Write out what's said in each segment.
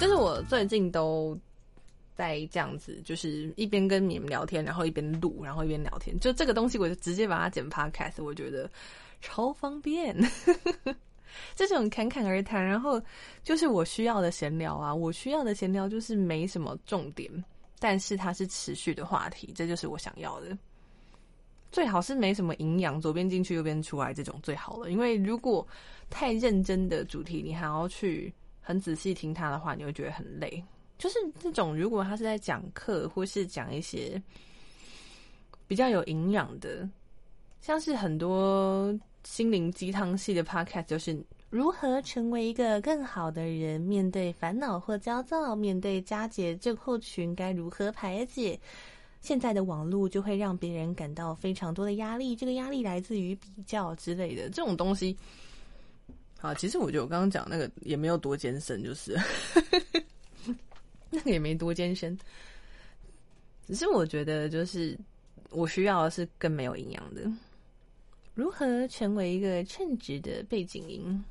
就是我最近都在这样子，就是一边跟你们聊天，然后一边录，然后一边聊天。就这个东西，我就直接把它剪 podcast，我觉得超方便。这种侃侃而谈，然后就是我需要的闲聊啊，我需要的闲聊就是没什么重点，但是它是持续的话题，这就是我想要的。最好是没什么营养，左边进去右边出来这种最好了。因为如果太认真的主题，你还要去很仔细听它的话，你会觉得很累。就是这种，如果他是在讲课，或是讲一些比较有营养的，像是很多心灵鸡汤系的 podcast，就是如何成为一个更好的人，面对烦恼或焦躁，面对佳节症候群该如何排解。现在的网络就会让别人感到非常多的压力，这个压力来自于比较之类的这种东西。好，其实我觉得我刚刚讲那个也没有多艰深，就是 那个也没多艰深，只是我觉得就是我需要的是更没有营养的。如何成为一个称职的背景音？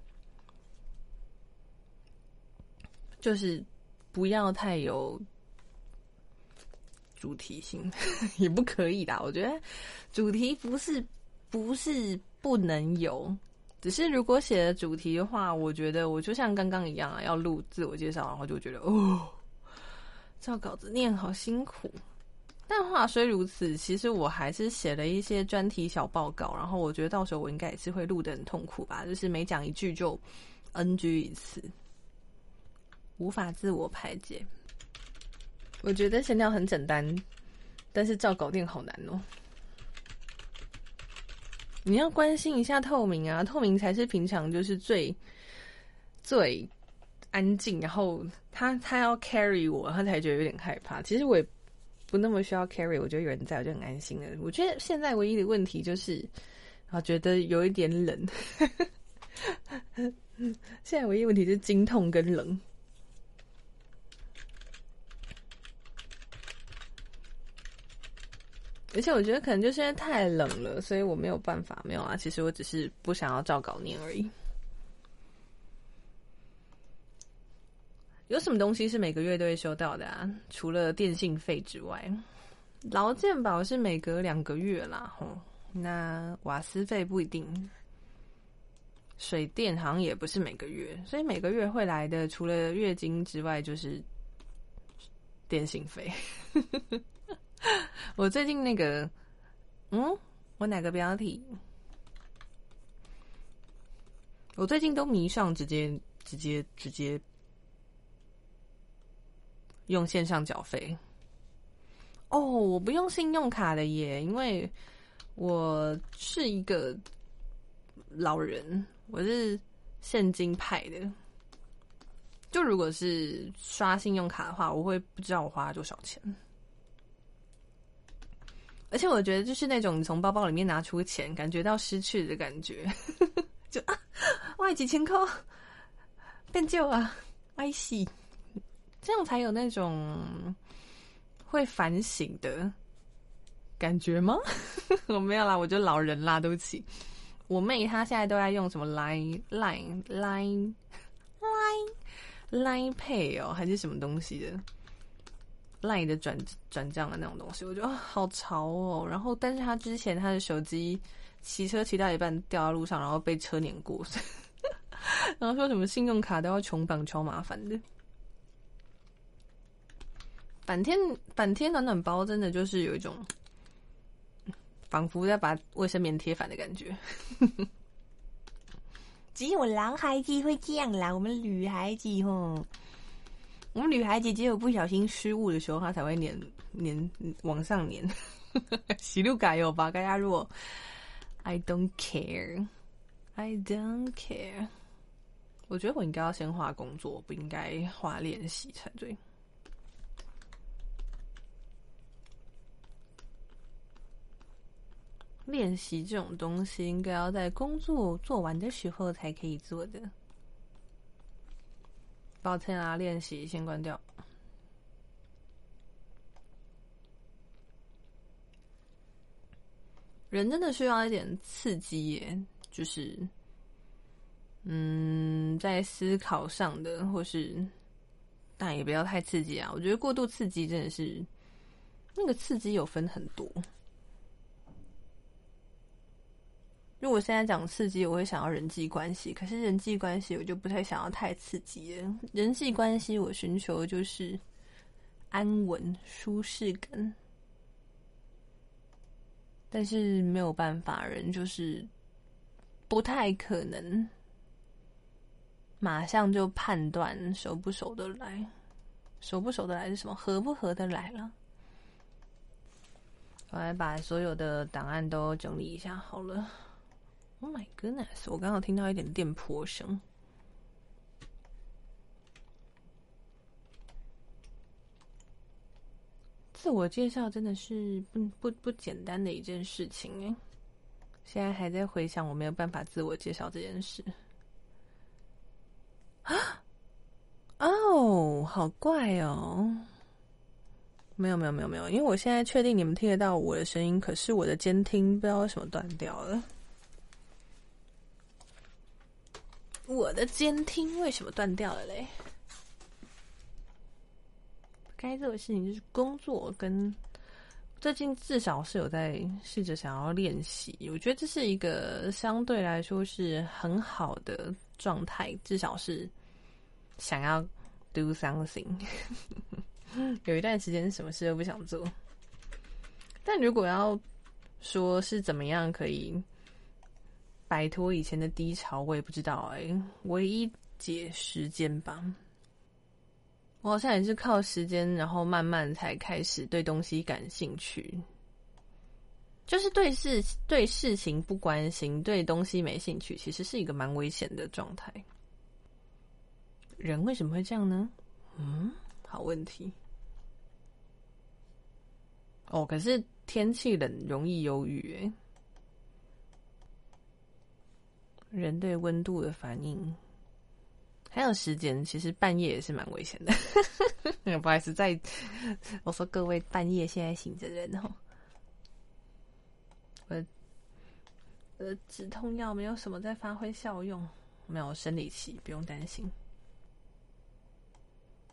就是不要太有。主题性 也不可以的，我觉得主题不是不是不能有，只是如果写的主题的话，我觉得我就像刚刚一样啊，要录自我介绍，然后就觉得哦，照稿子念好辛苦。但话虽如此，其实我还是写了一些专题小报告，然后我觉得到时候我应该也是会录的很痛苦吧，就是每讲一句就 NG 一次，无法自我排解。我觉得闲聊很简单，但是照搞定好难哦。你要关心一下透明啊，透明才是平常就是最最安静，然后他他要 carry 我，他才觉得有点害怕。其实我也不那么需要 carry，我觉得有人在我就很安心了。我觉得现在唯一的问题就是，啊，觉得有一点冷。现在唯一问题是经痛跟冷。而且我觉得可能就是因为太冷了，所以我没有办法。没有啊，其实我只是不想要照稿念而已。有什么东西是每个月都会收到的啊？除了电信费之外，劳健保是每隔两个月啦。吼，那瓦斯费不一定，水电好像也不是每个月，所以每个月会来的，除了月经之外，就是电信费。我最近那个，嗯，我哪个标题？我最近都迷上直接、直接、直接用线上缴费。哦，我不用信用卡的耶，因为我是一个老人，我是现金派的。就如果是刷信用卡的话，我会不知道我花了多少钱。而且我觉得就是那种你从包包里面拿出钱，感觉到失去的感觉，就啊，外几千块变旧啊，哀喜，这样才有那种会反省的感觉吗？我没有啦，我就老人啦，对不起。我妹她现在都在用什么 Line Line Line Line Line Pay 哦，还是什么东西的。赖的转转账的那种东西，我觉得好潮哦。然后，但是他之前他的手机骑车骑到一半掉在路上，然后被车碾过，然后说什么信用卡都要穷绑，超麻烦的。反天反天暖暖包真的就是有一种 仿佛在把卫生棉贴反的感觉。只有男孩子会这样啦，我们女孩子吼。我们女孩子只有不小心失误的时候，她才会粘粘往上粘。洗路改有吧？大家如果 I don't care, I don't care。我觉得我应该要先画工作，不应该画练习才对。练习这种东西，应该要在工作做完的时候才可以做的。抱歉啊，练习先关掉。人真的需要一点刺激耶，就是，嗯，在思考上的，或是，但也不要太刺激啊。我觉得过度刺激真的是，那个刺激有分很多。如果现在讲刺激，我会想要人际关系，可是人际关系我就不太想要太刺激了。人际关系我寻求的就是安稳、舒适感。但是没有办法，人就是不太可能马上就判断熟不熟得来，熟不熟得来是什么？合不合得来了？我来把所有的档案都整理一下好了。Oh my goodness！我刚刚听到一点电波声。自我介绍真的是不不不简单的一件事情哎，现在还在回想我没有办法自我介绍这件事啊哦，好怪哦！没有没有没有没有，因为我现在确定你们听得到我的声音，可是我的监听不知道为什么断掉了。我的监听为什么断掉了嘞？该做的事情就是工作，跟最近至少是有在试着想要练习。我觉得这是一个相对来说是很好的状态，至少是想要 do something。有一段时间什么事都不想做，但如果要说是怎么样可以摆脱以前的低潮，我也不知道哎。唯一解时间吧。我好像也是靠时间，然后慢慢才开始对东西感兴趣。就是对事对事情不关心，对东西没兴趣，其实是一个蛮危险的状态。人为什么会这样呢？嗯，好问题。哦，可是天气冷容易忧郁诶。人对温度的反应。还有时间，其实半夜也是蛮危险的。不好意思，在我说各位半夜现在醒着的人哦，我的止痛药没有什么在发挥效用，没有生理期，不用担心。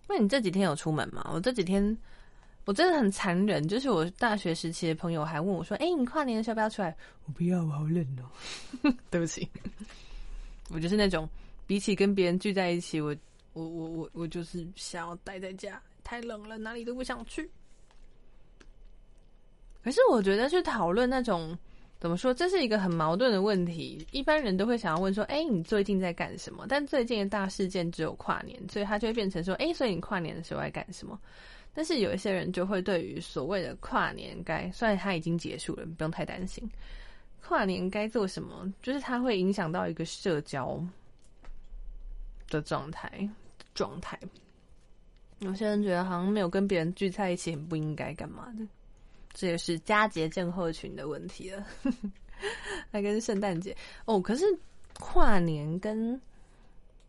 那你这几天有出门吗？我这几天我真的很残忍，就是我大学时期的朋友还问我说：“哎，你跨年的时候不要出来？”我不要，我好冷哦。对不起，我就是那种。比起跟别人聚在一起，我我我我我就是想要待在家，太冷了，哪里都不想去。可是我觉得去讨论那种怎么说，这是一个很矛盾的问题。一般人都会想要问说：“哎，你最近在干什么？”但最近的大事件只有跨年，所以他就会变成说：“哎，所以你跨年的时候在干什么？”但是有一些人就会对于所谓的跨年该，虽然它已经结束了，不用太担心。跨年该做什么？就是它会影响到一个社交。的状态，状态。有些人觉得好像没有跟别人聚在一起很不应该干嘛的，这也是佳节症候群的问题了。还跟圣诞节哦，可是跨年跟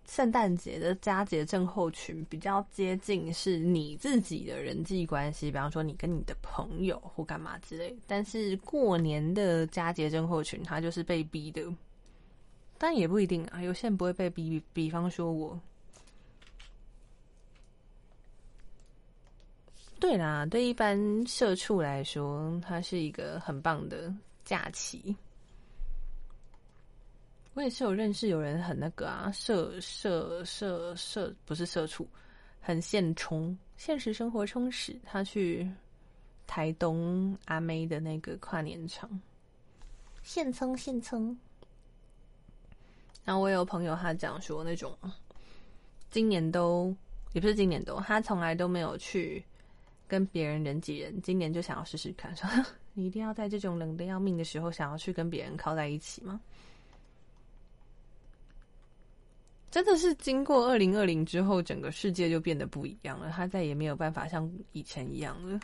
圣诞节的佳节症候群比较接近，是你自己的人际关系，比方说你跟你的朋友或干嘛之类。但是过年的佳节症候群，他就是被逼的。但也不一定啊，有些人不会被逼。比方说我，对啦，对一般社畜来说，它是一个很棒的假期。我也是有认识有人很那个啊，社社社社不是社畜，很现充，现实生活充实。他去台东阿妹的那个跨年场，现充现充。然后我有朋友，他讲说那种今年都也不是今年都，他从来都没有去跟别人人挤人，今年就想要试试看，说 你一定要在这种冷的要命的时候，想要去跟别人靠在一起吗？真的是经过二零二零之后，整个世界就变得不一样了，他再也没有办法像以前一样了，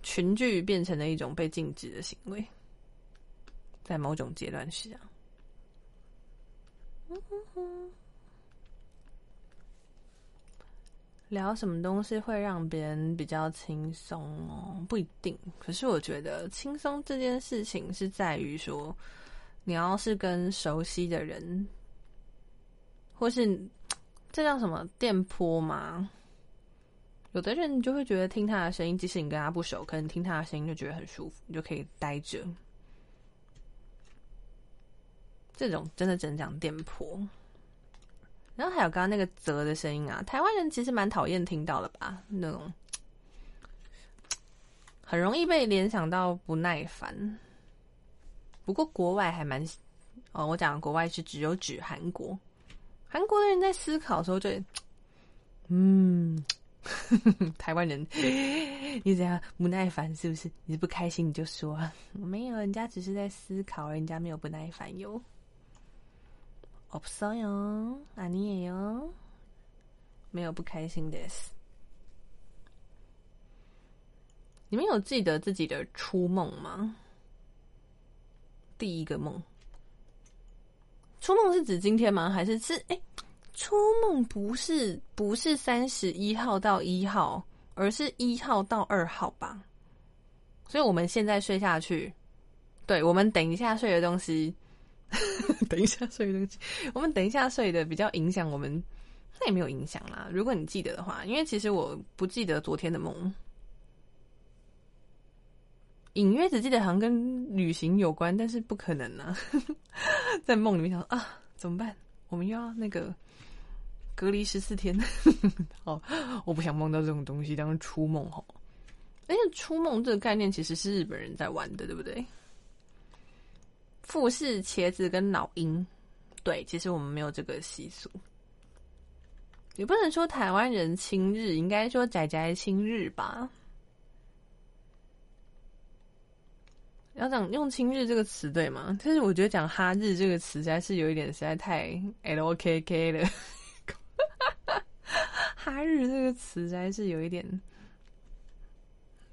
群聚变成了一种被禁止的行为，在某种阶段是这样。聊什么东西会让别人比较轻松哦？不一定。可是我觉得轻松这件事情是在于说，你要是跟熟悉的人，或是这叫什么电波吗？有的人就会觉得听他的声音，即使你跟他不熟，可能听他的声音就觉得很舒服，你就可以待着。这种真的只能讲电波。然后还有刚刚那个泽的声音啊，台湾人其实蛮讨厌听到的吧？那种很容易被联想到不耐烦。不过国外还蛮……哦，我讲国外是只有指韩国，韩国的人在思考的时候就嗯。台湾人，你怎样不耐烦？是不是？你不开心你就说，没有，人家只是在思考，人家没有不耐烦哟。없어요아니에요没有不开心的。你们有记得自己的初梦吗？ 第一个梦，初梦是指今天吗？还是是哎？初梦不是不是三十一号到一号，而是一号到二号吧？所以我们现在睡下去，对我们等一下睡的东西，等一下睡的东西，我们等一下睡的比较影响我们，那也没有影响啦。如果你记得的话，因为其实我不记得昨天的梦，隐约只记得好像跟旅行有关，但是不可能啊，在梦里面想啊，怎么办？我们又要那个。隔离十四天，好，我不想梦到这种东西当初梦哈。而且初梦这个概念其实是日本人在玩的，对不对？富士茄子跟老鹰，对，其实我们没有这个习俗。也不能说台湾人亲日，应该说仔仔亲日吧。要讲用亲日这个词对吗？但是我觉得讲哈日这个词实在是有一点实在太 L O K K 了。哈日这个词还是有一点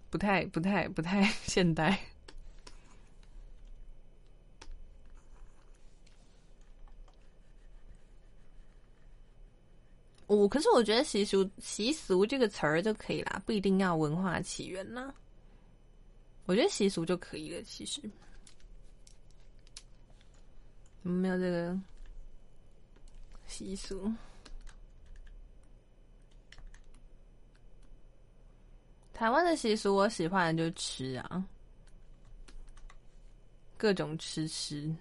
不太、不太、不太 现代。我可是我觉得习俗习俗这个词儿就可以啦，不一定要文化起源啦。我觉得习俗就可以了，其实没有这个习俗。台湾的习俗，我喜欢就吃啊，各种吃吃。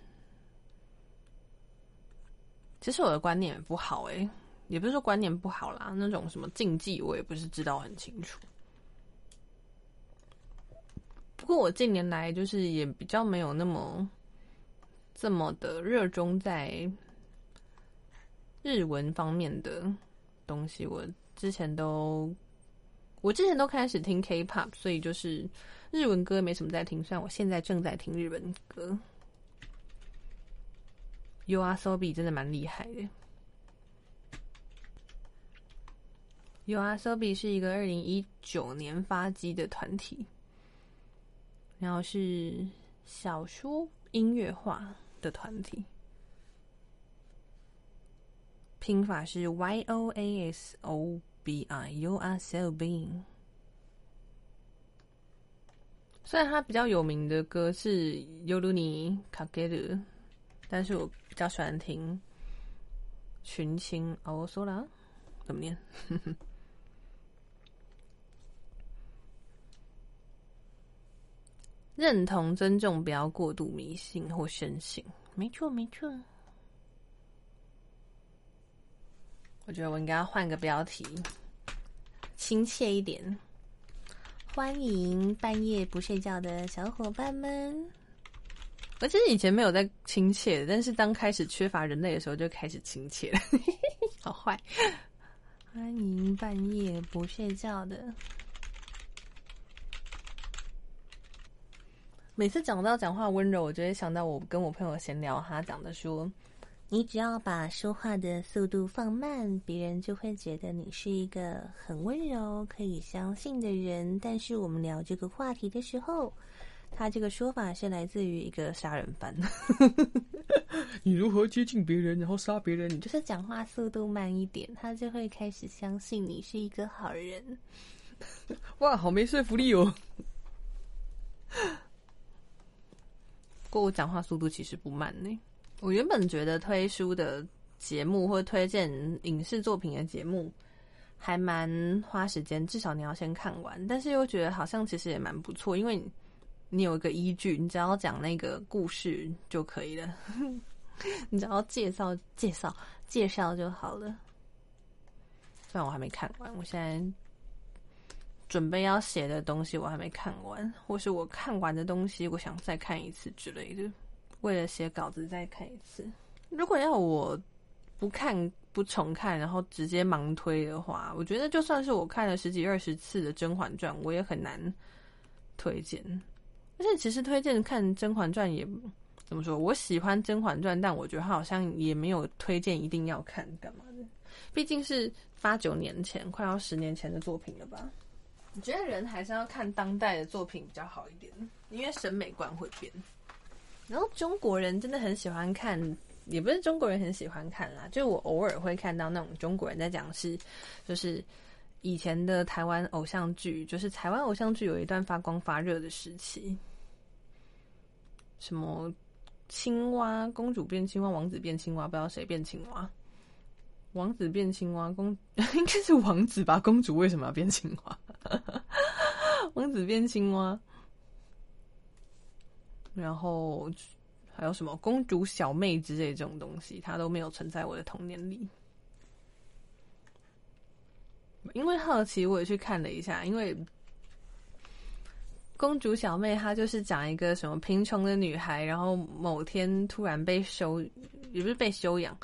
其实我的观念也不好诶，也不是说观念不好啦，那种什么禁忌我也不是知道很清楚。不过我近年来就是也比较没有那么这么的热衷在日文方面的东西，我之前都。我之前都开始听 K-pop，所以就是日文歌没什么在听。虽然我现在正在听日文歌，UASOBI 真的蛮厉害的。UASOBI 是一个二零一九年发迹的团体，然后是小说音乐化的团体，拼法是 YOASO。B I U R S O B。虽然他比较有名的歌是《Yoruni Kageru》，但是我比较喜欢听《群青》。哦，说了怎么念？认同、尊重，不要过度迷信或深信。没错，没错。我觉得我应该要换个标题，亲切一点。欢迎半夜不睡觉的小伙伴们。我其实以前没有在亲切，但是当开始缺乏人类的时候，就开始亲切了。好坏！欢迎半夜不睡觉的。每次讲到讲话温柔，我就会想到我跟我朋友闲聊，他讲的说。你只要把说话的速度放慢，别人就会觉得你是一个很温柔、可以相信的人。但是我们聊这个话题的时候，他这个说法是来自于一个杀人犯。你如何接近别人，然后杀别人？你就是讲话速度慢一点，他就会开始相信你是一个好人。哇，好没说服力哦！不过我讲话速度其实不慢呢。我原本觉得推书的节目或推荐影视作品的节目还蛮花时间，至少你要先看完。但是又觉得好像其实也蛮不错，因为你有一个依据，你只要讲那个故事就可以了。你只要介绍、介绍、介绍就好了。虽然我还没看完，我现在准备要写的东西我还没看完，或是我看完的东西，我想再看一次之类的。为了写稿子再看一次。如果要我不看不重看，然后直接盲推的话，我觉得就算是我看了十几二十次的《甄嬛传》，我也很难推荐。而且其实推荐看《甄嬛传》也怎么说？我喜欢《甄嬛传》，但我觉得好像也没有推荐一定要看干嘛的。毕竟是八九年前，快要十年前的作品了吧？我觉得人还是要看当代的作品比较好一点，因为审美观会变。然后中国人真的很喜欢看，也不是中国人很喜欢看啦，就我偶尔会看到那种中国人在讲是，就是以前的台湾偶像剧，就是台湾偶像剧有一段发光发热的时期，什么青蛙公主变青蛙，王子变青蛙，不知道谁变青蛙，王子变青蛙，公 应该是王子吧？公主为什么要变青蛙？王子变青蛙。然后还有什么公主小妹之类这种东西，它都没有存在我的童年里。因为好奇，我也去看了一下。因为公主小妹，她就是讲一个什么贫穷的女孩，然后某天突然被收，也不是被收养，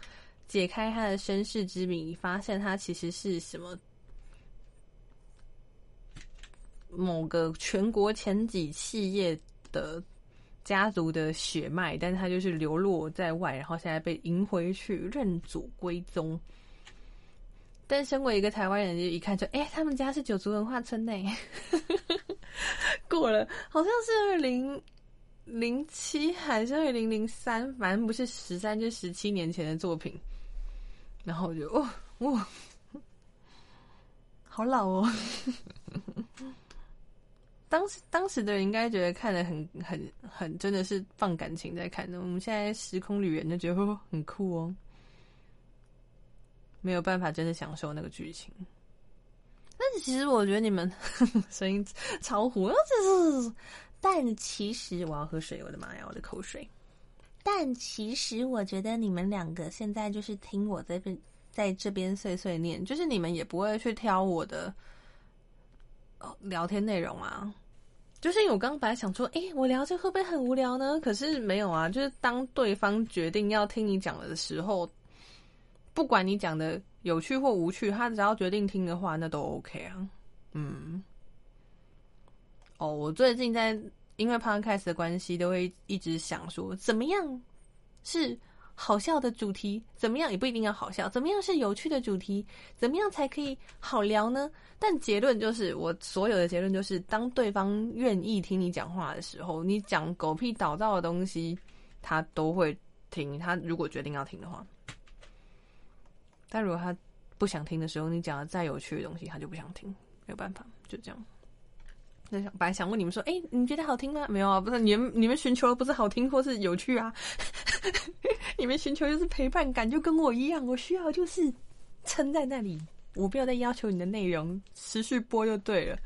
解开他的身世之谜，发现他其实是什么某个全国前几企业的。家族的血脉，但是他就是流落在外，然后现在被迎回去认祖归宗。但身为一个台湾人，就一看就，哎，他们家是九族文化村内。过了，好像是二零零七还是二零零三，反正不是十三就十七年前的作品。然后我就，哇哦，好老哦。当时当时的人应该觉得看的很很很真的是放感情在看的，我们现在时空旅人就觉得很酷哦，没有办法真的享受那个剧情。但是其实我觉得你们 声音超糊，这是但其实我要喝水，我的妈呀，我的口水。但其实我觉得你们两个现在就是听我这边在这边碎碎念，就是你们也不会去挑我的聊天内容啊。就是因为我刚本来想说，哎，我聊这会不会很无聊呢？可是没有啊，就是当对方决定要听你讲的时候，不管你讲的有趣或无趣，他只要决定听的话，那都 OK 啊。嗯，哦，我最近在因为 Podcast 的关系，都会一直想说，怎么样是。好笑的主题怎么样？也不一定要好笑。怎么样是有趣的主题？怎么样才可以好聊呢？但结论就是，我所有的结论就是，当对方愿意听你讲话的时候，你讲狗屁倒灶的东西，他都会听。他如果决定要听的话，但如果他不想听的时候，你讲的再有趣的东西，他就不想听。没有办法，就这样。那想本来想问你们说，哎，你觉得好听吗？没有啊，不是你们你们寻求的不是好听或是有趣啊。你们寻求就是陪伴感，就跟我一样，我需要就是撑在那里，我不要再要求你的内容持续播就对了，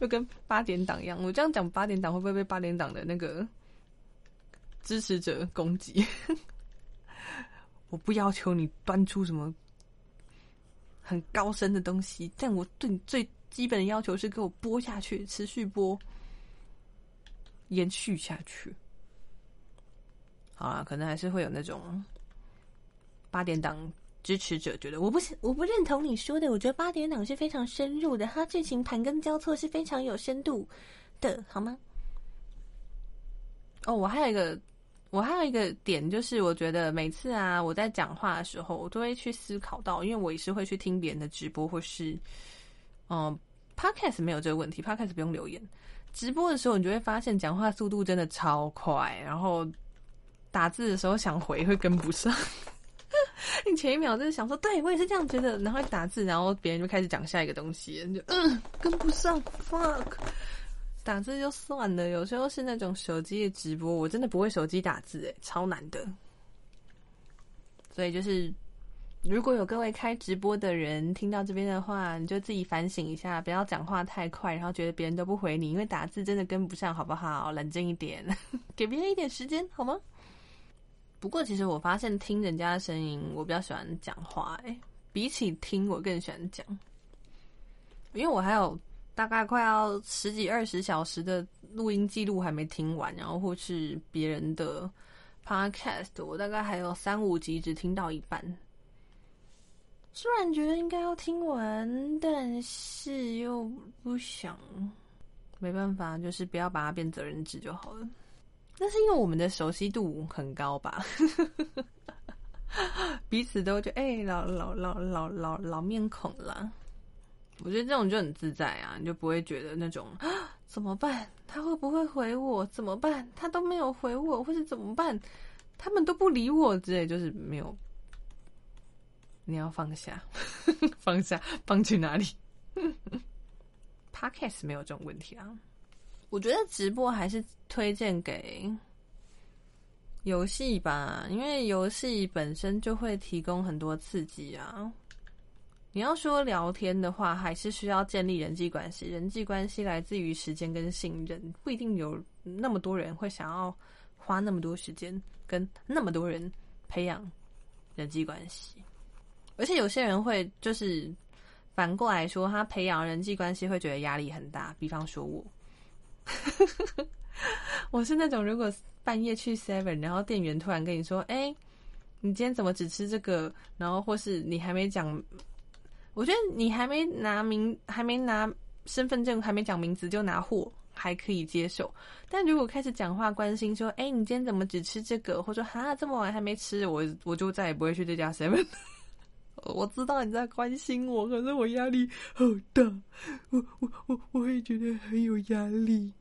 就跟八点档一样。我这样讲八点档会不会被八点档的那个支持者攻击？我不要求你端出什么很高深的东西，但我对你最基本的要求是给我播下去，持续播，延续下去。好啊，可能还是会有那种八点档支持者觉得我不是我不认同你说的，我觉得八点档是非常深入的，它剧情盘根交错是非常有深度的，好吗？哦，我还有一个，我还有一个点就是，我觉得每次啊，我在讲话的时候，我都会去思考到，因为我也是会去听别人的直播，或是嗯，podcast 没有这个问题，podcast 不用留言。直播的时候，你就会发现讲话速度真的超快，然后打字的时候想回会跟不上。你前一秒就是想说，对我也是这样觉得，然后打字，然后别人就开始讲下一个东西，就嗯跟不上，fuck。打字就算了，有时候是那种手机的直播，我真的不会手机打字，诶，超难的。所以就是，如果有各位开直播的人听到这边的话，你就自己反省一下，不要讲话太快，然后觉得别人都不回你，因为打字真的跟不上，好不好？冷静一点，给别人一点时间，好吗？不过其实我发现听人家的声音，我比较喜欢讲话，诶，比起听，我更喜欢讲，因为我还有。大概快要十几二十小时的录音记录还没听完，然后或是别人的 podcast，我大概还有三五集只听到一半。虽然觉得应该要听完，但是又不想，没办法，就是不要把它变责任制就好了。那是因为我们的熟悉度很高吧，彼此都觉得哎，老老老老老老面孔了。我觉得这种就很自在啊，你就不会觉得那种啊 怎么办？他会不会回我？怎么办？他都没有回我，或者怎么办？他们都不理我之类，就是没有。你要放下，放下，放去哪里？Podcast 没有这种问题啊。我觉得直播还是推荐给游戏吧，因为游戏本身就会提供很多刺激啊。你要说聊天的话，还是需要建立人际关系。人际关系来自于时间跟信任，不一定有那么多人会想要花那么多时间跟那么多人培养人际关系。而且有些人会就是反过来说，他培养人际关系会觉得压力很大。比方说我，我是那种如果半夜去 Seven，然后店员突然跟你说：“哎，你今天怎么只吃这个？”然后或是你还没讲。我觉得你还没拿名，还没拿身份证，还没讲名字就拿货，还可以接受。但如果开始讲话，关心说：“哎，你今天怎么只吃这个？”或者说：“哈，这么晚还没吃。”我我就再也不会去这家 seven。我知道你在关心我，可是我压力好大，我我我我会觉得很有压力。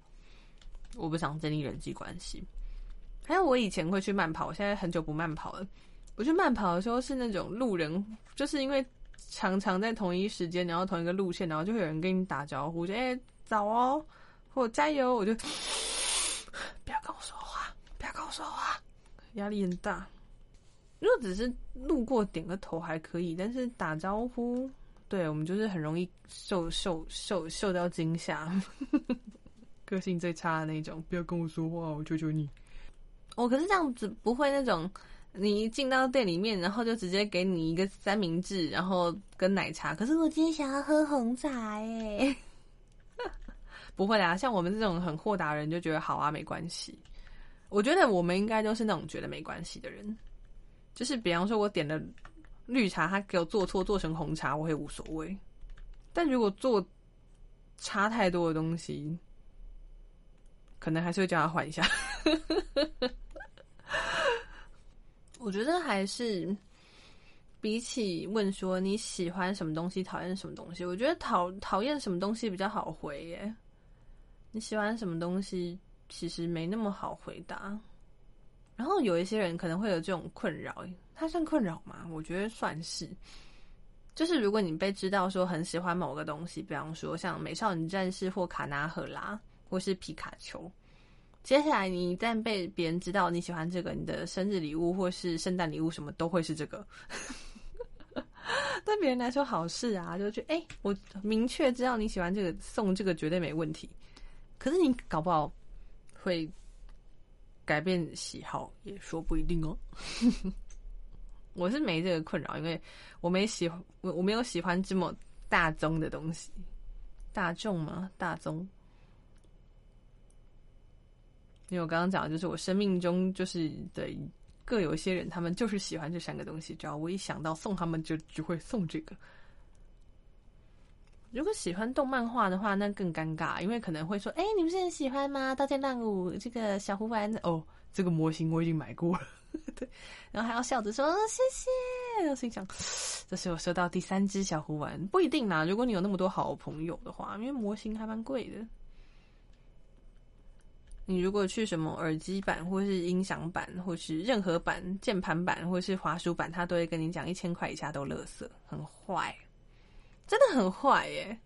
我不想建立人际关系。还有，我以前会去慢跑，我现在很久不慢跑了。我去慢跑的时候是那种路人，就是因为。常常在同一时间，然后同一个路线，然后就会有人跟你打招呼，就哎早哦，或加油，我就 不要跟我说话，不要跟我说话，压力很大。如果只是路过点个头还可以，但是打招呼，对我们就是很容易受受受受到惊吓，个性最差的那种，不要跟我说话，我求求你。我可是这样子不会那种。你一进到店里面，然后就直接给你一个三明治，然后跟奶茶。可是我今天想要喝红茶，哎，不会啦，像我们这种很豁达人就觉得好啊，没关系。我觉得我们应该都是那种觉得没关系的人，就是比方说我点了绿茶，他给我做错做成红茶，我会无所谓。但如果做差太多的东西，可能还是会叫他换一下。我觉得还是比起问说你喜欢什么东西，讨厌什么东西，我觉得讨讨厌什么东西比较好回耶。你喜欢什么东西，其实没那么好回答。然后有一些人可能会有这种困扰，他算困扰吗？我觉得算是。就是如果你被知道说很喜欢某个东西，比方说像美少女战士或卡纳赫拉或是皮卡丘。接下来，你一旦被别人知道你喜欢这个，你的生日礼物或是圣诞礼物什么都会是这个。对别人来说好事啊，就觉得哎，我明确知道你喜欢这个，送这个绝对没问题。可是你搞不好会改变喜好，也说不一定哦。我是没这个困扰，因为我没喜欢，我我没有喜欢这么大宗的东西。大众吗？大宗。因为我刚刚讲的就是我生命中就是的各有一些人，他们就是喜欢这三个东西。只要我一想到送他们，就只会送这个。如果喜欢动漫画的话，那更尴尬，因为可能会说：“哎，你不是很喜欢吗？刀剑乱舞这个小胡丸哦，这个模型我已经买过了。”对，然后还要笑着说：“谢谢。”我心想：“这是我收到第三只小胡丸，不一定啦。如果你有那么多好朋友的话，因为模型还蛮贵的。”你如果去什么耳机版，或是音响版，或是任何版、键盘版，或是滑鼠版，他都会跟你讲一千块以下都垃圾，很坏，真的很坏耶。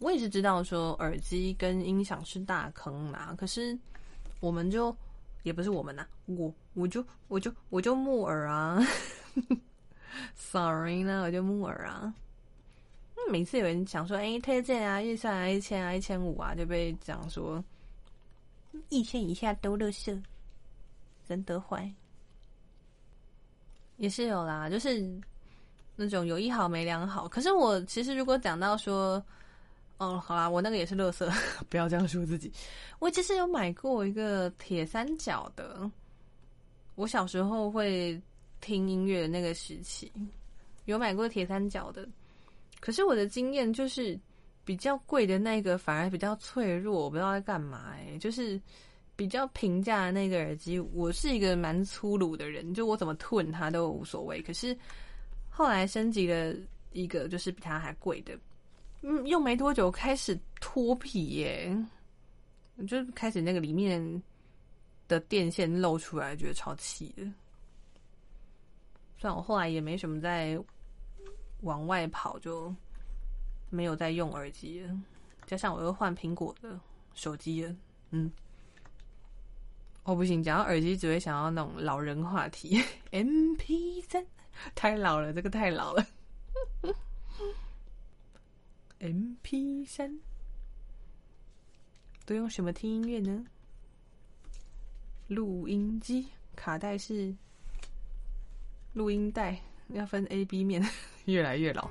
我也是知道说耳机跟音响是大坑啦，可是我们就也不是我们呐，我我就我就我就木耳啊，sorry 呢，我就木耳啊。每次有人讲说，哎，推荐啊，预算啊，一千啊，一千五啊，就被讲说一千以下都乐色，人得坏。也是有啦，就是那种有一好没两好。可是我其实如果讲到说，哦，好啦，我那个也是乐色，不要这样说自己。我其实有买过一个铁三角的，我小时候会听音乐的那个时期，有买过铁三角的。可是我的经验就是，比较贵的那个反而比较脆弱，我不知道在干嘛哎。就是比较平价的那个耳机，我是一个蛮粗鲁的人，就我怎么吞它都无所谓。可是后来升级了一个，就是比它还贵的，嗯，用没多久开始脱皮耶，就开始那个里面的电线露出来，觉得超气的。算我后来也没什么在。往外跑就没有再用耳机了，加上我又换苹果的手机了，嗯，哦不行，讲到耳机只会想到那种老人话题，M P 三。太老了，这个太老了，M P 三都用什么听音乐呢？录音机、卡带是录音带。要分 A、B 面，越来越老。